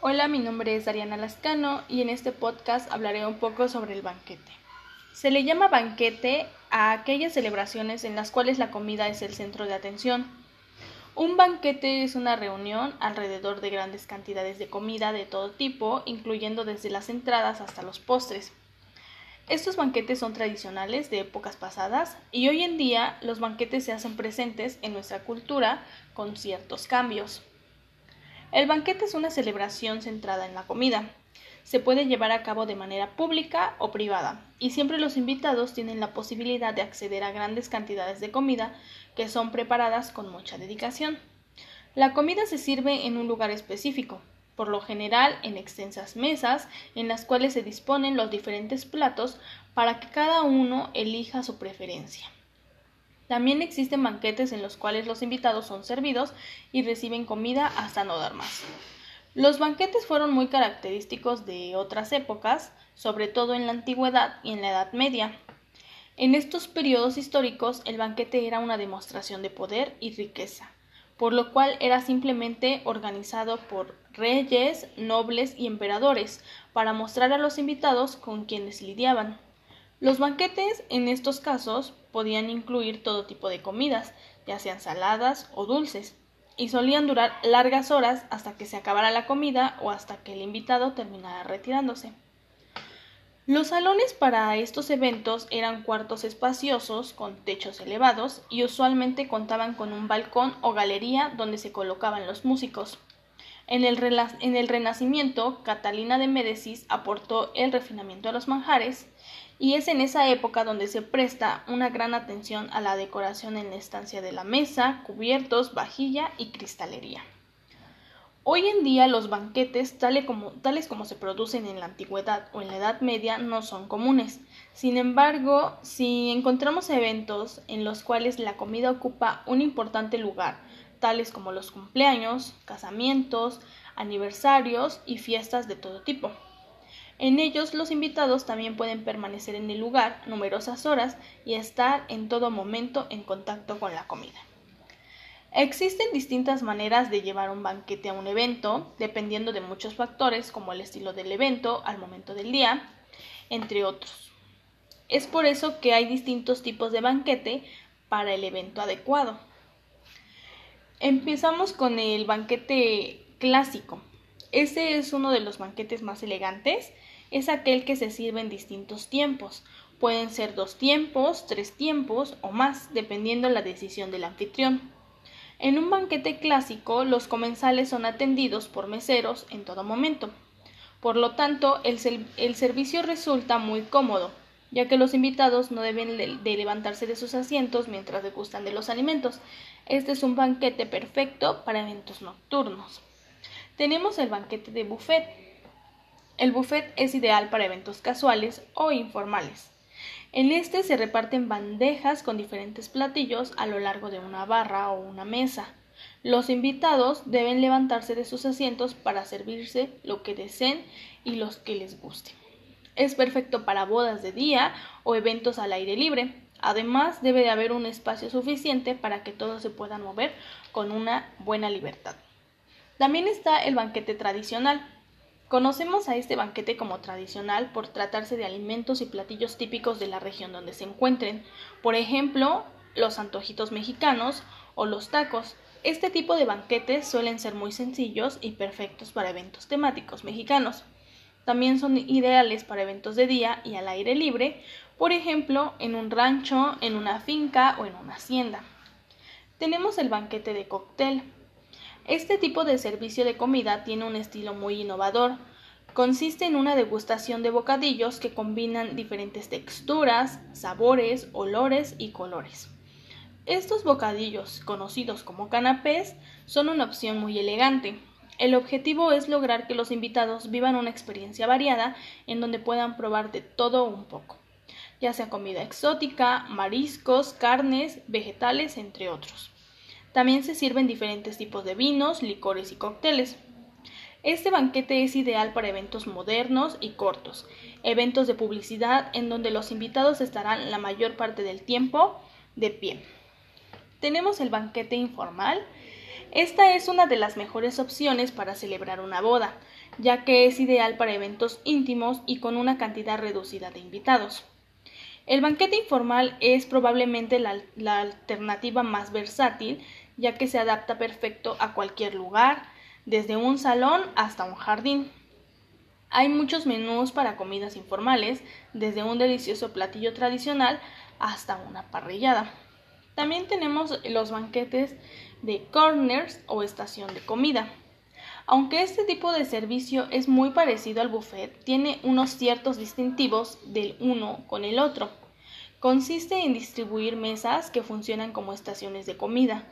Hola, mi nombre es Ariana Lascano y en este podcast hablaré un poco sobre el banquete. Se le llama banquete a aquellas celebraciones en las cuales la comida es el centro de atención. Un banquete es una reunión alrededor de grandes cantidades de comida de todo tipo, incluyendo desde las entradas hasta los postres. Estos banquetes son tradicionales de épocas pasadas y hoy en día los banquetes se hacen presentes en nuestra cultura con ciertos cambios. El banquete es una celebración centrada en la comida. Se puede llevar a cabo de manera pública o privada, y siempre los invitados tienen la posibilidad de acceder a grandes cantidades de comida que son preparadas con mucha dedicación. La comida se sirve en un lugar específico, por lo general en extensas mesas en las cuales se disponen los diferentes platos para que cada uno elija su preferencia. También existen banquetes en los cuales los invitados son servidos y reciben comida hasta no dar más. Los banquetes fueron muy característicos de otras épocas, sobre todo en la antigüedad y en la Edad Media. En estos periodos históricos el banquete era una demostración de poder y riqueza, por lo cual era simplemente organizado por reyes, nobles y emperadores para mostrar a los invitados con quienes lidiaban. Los banquetes, en estos casos, podían incluir todo tipo de comidas, ya sean saladas o dulces, y solían durar largas horas hasta que se acabara la comida o hasta que el invitado terminara retirándose. Los salones para estos eventos eran cuartos espaciosos con techos elevados y usualmente contaban con un balcón o galería donde se colocaban los músicos. En el, en el Renacimiento, Catalina de Médicis aportó el refinamiento a los manjares y es en esa época donde se presta una gran atención a la decoración en la estancia de la mesa, cubiertos, vajilla y cristalería. Hoy en día los banquetes, tales como, tales como se producen en la antigüedad o en la Edad Media, no son comunes. Sin embargo, si encontramos eventos en los cuales la comida ocupa un importante lugar, tales como los cumpleaños, casamientos, aniversarios y fiestas de todo tipo. En ellos los invitados también pueden permanecer en el lugar numerosas horas y estar en todo momento en contacto con la comida. Existen distintas maneras de llevar un banquete a un evento, dependiendo de muchos factores como el estilo del evento al momento del día, entre otros. Es por eso que hay distintos tipos de banquete para el evento adecuado. Empezamos con el banquete clásico. Ese es uno de los banquetes más elegantes es aquel que se sirve en distintos tiempos. Pueden ser dos tiempos, tres tiempos o más, dependiendo la decisión del anfitrión. En un banquete clásico, los comensales son atendidos por meseros en todo momento. Por lo tanto, el, el servicio resulta muy cómodo, ya que los invitados no deben de levantarse de sus asientos mientras degustan de los alimentos. Este es un banquete perfecto para eventos nocturnos. Tenemos el banquete de buffet, el buffet es ideal para eventos casuales o informales. En este se reparten bandejas con diferentes platillos a lo largo de una barra o una mesa. Los invitados deben levantarse de sus asientos para servirse lo que deseen y los que les guste. Es perfecto para bodas de día o eventos al aire libre. Además, debe de haber un espacio suficiente para que todos se puedan mover con una buena libertad. También está el banquete tradicional, Conocemos a este banquete como tradicional por tratarse de alimentos y platillos típicos de la región donde se encuentren, por ejemplo, los antojitos mexicanos o los tacos. Este tipo de banquetes suelen ser muy sencillos y perfectos para eventos temáticos mexicanos. También son ideales para eventos de día y al aire libre, por ejemplo, en un rancho, en una finca o en una hacienda. Tenemos el banquete de cóctel, este tipo de servicio de comida tiene un estilo muy innovador. Consiste en una degustación de bocadillos que combinan diferentes texturas, sabores, olores y colores. Estos bocadillos, conocidos como canapés, son una opción muy elegante. El objetivo es lograr que los invitados vivan una experiencia variada en donde puedan probar de todo un poco, ya sea comida exótica, mariscos, carnes, vegetales, entre otros. También se sirven diferentes tipos de vinos, licores y cócteles. Este banquete es ideal para eventos modernos y cortos, eventos de publicidad en donde los invitados estarán la mayor parte del tiempo de pie. Tenemos el banquete informal. Esta es una de las mejores opciones para celebrar una boda, ya que es ideal para eventos íntimos y con una cantidad reducida de invitados. El banquete informal es probablemente la, alternativa más versátil, ya que se adapta perfecto a cualquier lugar, desde un salón hasta un jardín. Hay muchos menús para comidas informales, desde un delicioso platillo tradicional hasta una parrillada. También tenemos los banquetes de corners o estación de comida. Aunque este tipo de servicio es muy parecido al buffet, tiene unos ciertos distintivos del uno con el otro. Consiste en distribuir mesas que funcionan como estaciones de comida.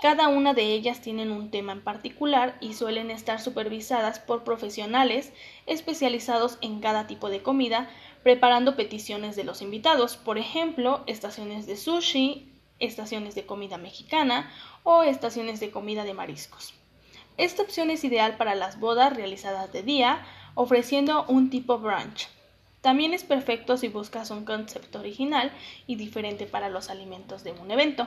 Cada una de ellas tienen un tema en particular y suelen estar supervisadas por profesionales especializados en cada tipo de comida, preparando peticiones de los invitados, por ejemplo, estaciones de sushi, estaciones de comida mexicana o estaciones de comida de mariscos. Esta opción es ideal para las bodas realizadas de día, ofreciendo un tipo brunch. También es perfecto si buscas un concepto original y diferente para los alimentos de un evento.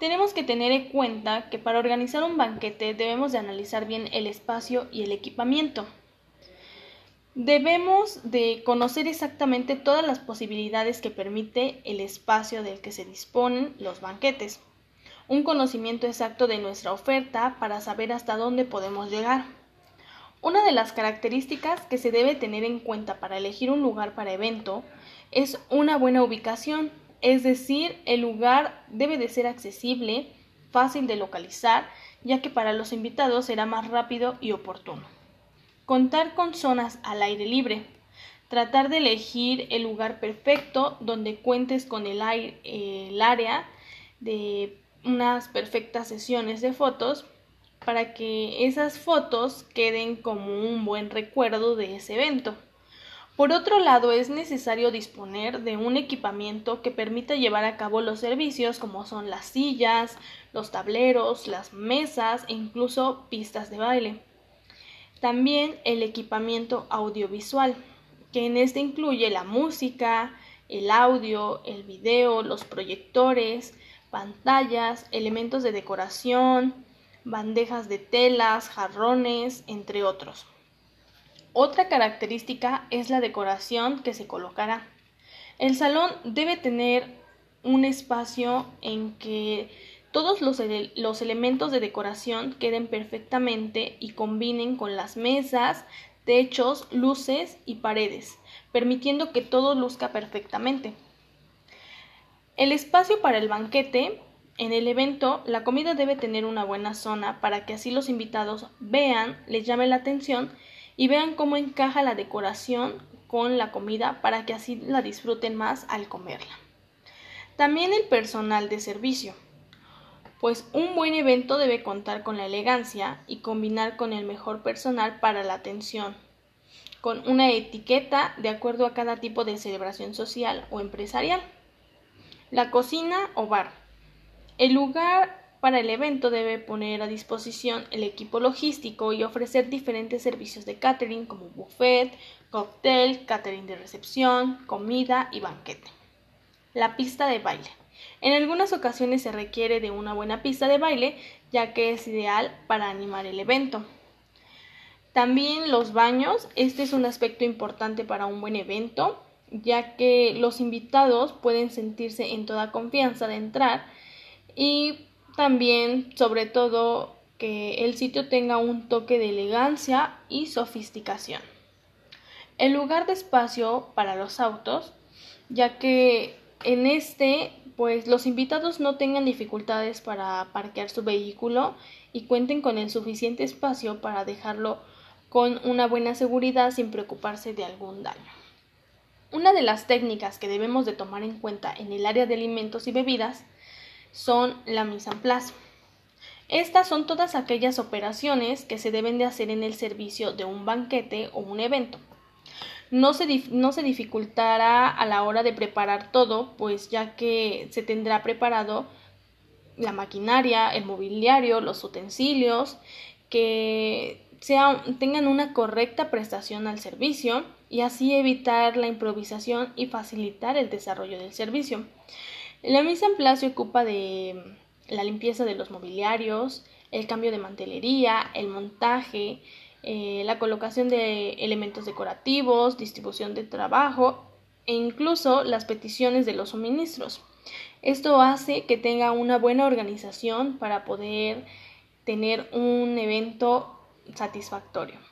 Tenemos que tener en cuenta que para organizar un banquete debemos de analizar bien el espacio y el equipamiento. Debemos de conocer exactamente todas las posibilidades que permite el espacio del que se disponen los banquetes. Un conocimiento exacto de nuestra oferta para saber hasta dónde podemos llegar. Una de las características que se debe tener en cuenta para elegir un lugar para evento es una buena ubicación es decir, el lugar debe de ser accesible, fácil de localizar, ya que para los invitados será más rápido y oportuno. Contar con zonas al aire libre. Tratar de elegir el lugar perfecto donde cuentes con el, aire, el área de unas perfectas sesiones de fotos para que esas fotos queden como un buen recuerdo de ese evento. Por otro lado, es necesario disponer de un equipamiento que permita llevar a cabo los servicios como son las sillas, los tableros, las mesas e incluso pistas de baile. También el equipamiento audiovisual, que en este incluye la música, el audio, el video, los proyectores, pantallas, elementos de decoración, bandejas de telas, jarrones, entre otros. Otra característica es la decoración que se colocará. El salón debe tener un espacio en que todos los, los, elementos de decoración queden perfectamente y combinen con las mesas, techos, luces y paredes, permitiendo que todo luzca perfectamente. El espacio para el banquete. En el evento, la comida debe tener una buena zona para que así los invitados vean, les llame la atención y vean cómo encaja la decoración con la comida para que así la disfruten más al comerla. También el personal de servicio, pues un buen evento debe contar con la elegancia y combinar con el mejor personal para la atención, con una etiqueta de acuerdo a cada tipo de celebración social o empresarial. La cocina o bar. El lugar para el evento debe poner a disposición el equipo logístico y ofrecer diferentes servicios de catering como buffet, cóctel, catering de recepción, comida y banquete. La pista de baile. En algunas ocasiones se requiere de una buena pista de baile ya que es ideal para animar el evento. También los baños. Este es un aspecto importante para un buen evento ya que los invitados pueden sentirse en toda confianza de entrar y también, sobre todo, que el sitio tenga un toque de elegancia y sofisticación. El lugar de espacio para los autos, ya que en este pues los invitados no tengan dificultades para parquear su vehículo y cuenten con el suficiente espacio para dejarlo con una buena seguridad sin preocuparse de algún daño. De las técnicas que debemos de tomar en cuenta en el área de alimentos y bebidas son la mise en place. Estas son todas aquellas operaciones que se deben de hacer en el servicio de un banquete o un evento. No se, no se dificultará a la hora de preparar todo, pues ya que se tendrá preparado la maquinaria, el mobiliario, los utensilios, que tengan una correcta prestación al servicio y así evitar la improvisación y facilitar el desarrollo del servicio. La mise en se ocupa de la limpieza de los mobiliarios, el cambio de mantelería, el montaje, eh, la colocación de elementos decorativos, distribución de trabajo e incluso las peticiones de los suministros. Esto hace que tenga una buena organización para poder tener un evento satisfactorio.